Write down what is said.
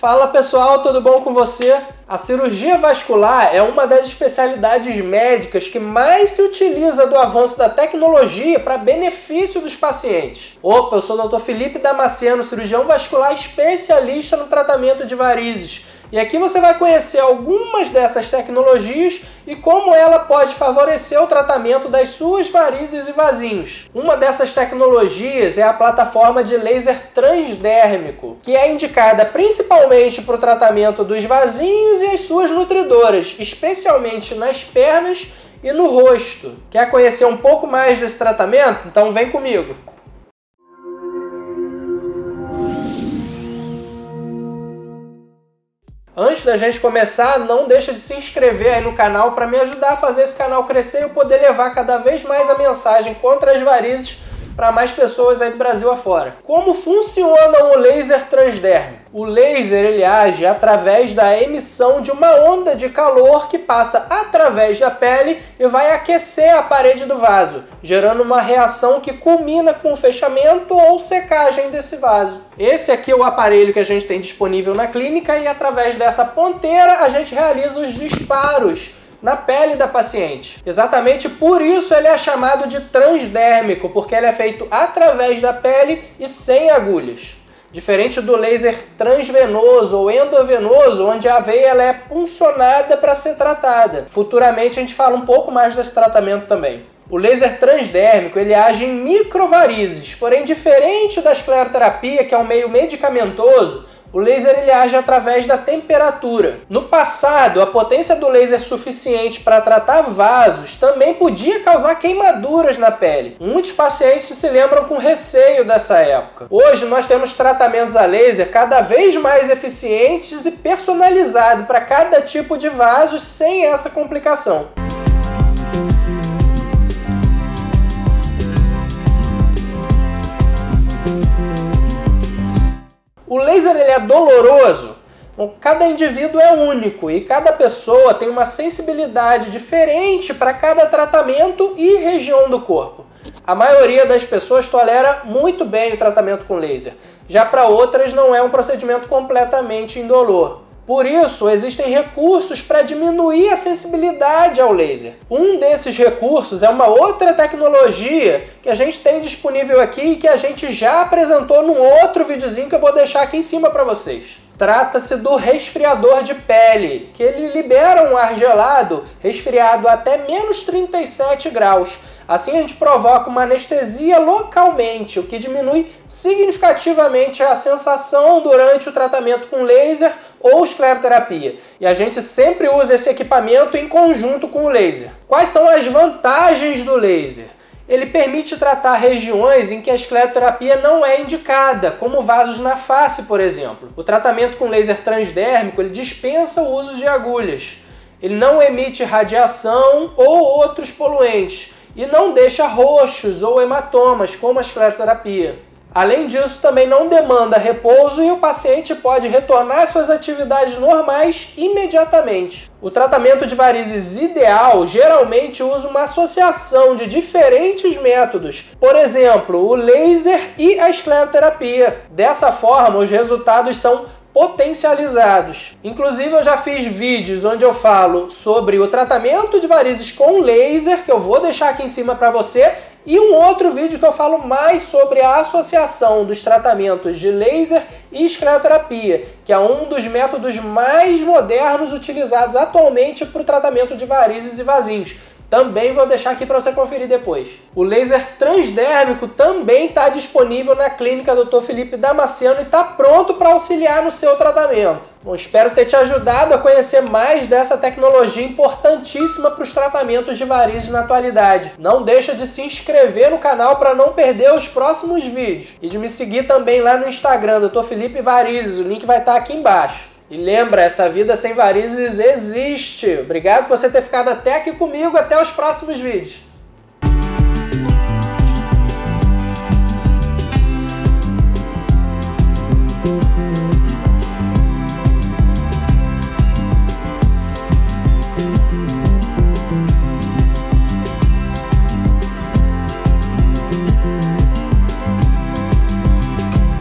Fala pessoal, tudo bom com você? A cirurgia vascular é uma das especialidades médicas que mais se utiliza do avanço da tecnologia para benefício dos pacientes. Opa, eu sou o Dr. Felipe Damasceno, cirurgião vascular especialista no tratamento de varizes. E aqui você vai conhecer algumas dessas tecnologias e como ela pode favorecer o tratamento das suas varizes e vasinhos. Uma dessas tecnologias é a plataforma de laser transdérmico, que é indicada principalmente para o tratamento dos vasinhos e as suas nutridoras, especialmente nas pernas e no rosto. Quer conhecer um pouco mais desse tratamento? Então vem comigo! Antes da gente começar, não deixa de se inscrever aí no canal para me ajudar a fazer esse canal crescer e eu poder levar cada vez mais a mensagem contra as varizes para mais pessoas aí do Brasil afora. Como funciona o laser transdérmico? O laser ele age através da emissão de uma onda de calor que passa através da pele e vai aquecer a parede do vaso, gerando uma reação que culmina com o fechamento ou secagem desse vaso. Esse aqui é o aparelho que a gente tem disponível na clínica e através dessa ponteira a gente realiza os disparos na pele da paciente. Exatamente por isso ele é chamado de transdérmico, porque ele é feito através da pele e sem agulhas. Diferente do laser transvenoso ou endovenoso, onde a veia ela é puncionada para ser tratada. Futuramente a gente fala um pouco mais desse tratamento também. O laser transdérmico ele age em microvarizes, porém diferente da escleroterapia, que é um meio medicamentoso, o laser ele age através da temperatura. No passado, a potência do laser suficiente para tratar vasos também podia causar queimaduras na pele. Muitos pacientes se lembram com receio dessa época. Hoje nós temos tratamentos a laser cada vez mais eficientes e personalizados para cada tipo de vaso sem essa complicação. Ele é doloroso. cada indivíduo é único e cada pessoa tem uma sensibilidade diferente para cada tratamento e região do corpo. A maioria das pessoas tolera muito bem o tratamento com laser, já para outras não é um procedimento completamente indolor. Por isso, existem recursos para diminuir a sensibilidade ao laser. Um desses recursos é uma outra tecnologia que a gente tem disponível aqui e que a gente já apresentou num outro videozinho que eu vou deixar aqui em cima para vocês. Trata-se do resfriador de pele, que ele libera um ar gelado resfriado até menos 37 graus Assim, a gente provoca uma anestesia localmente, o que diminui significativamente a sensação durante o tratamento com laser ou escleroterapia. E a gente sempre usa esse equipamento em conjunto com o laser. Quais são as vantagens do laser? Ele permite tratar regiões em que a escleroterapia não é indicada, como vasos na face, por exemplo. O tratamento com laser transdérmico ele dispensa o uso de agulhas. Ele não emite radiação ou outros poluentes e não deixa roxos ou hematomas, como a escleroterapia. Além disso, também não demanda repouso e o paciente pode retornar às suas atividades normais imediatamente. O tratamento de varizes ideal geralmente usa uma associação de diferentes métodos, por exemplo, o laser e a escleroterapia. Dessa forma, os resultados são potencializados. Inclusive eu já fiz vídeos onde eu falo sobre o tratamento de varizes com laser, que eu vou deixar aqui em cima para você, e um outro vídeo que eu falo mais sobre a associação dos tratamentos de laser e escleroterapia, que é um dos métodos mais modernos utilizados atualmente para o tratamento de varizes e vasinhos. Também vou deixar aqui para você conferir depois. O laser transdérmico também está disponível na clínica Dr. Felipe Damasceno e está pronto para auxiliar no seu tratamento. Bom, espero ter te ajudado a conhecer mais dessa tecnologia importantíssima para os tratamentos de varizes na atualidade. Não deixa de se inscrever no canal para não perder os próximos vídeos e de me seguir também lá no Instagram, Dr. Felipe Varizes. O link vai estar tá aqui embaixo. E lembra, essa vida sem varizes existe. Obrigado por você ter ficado até aqui comigo. Até os próximos vídeos.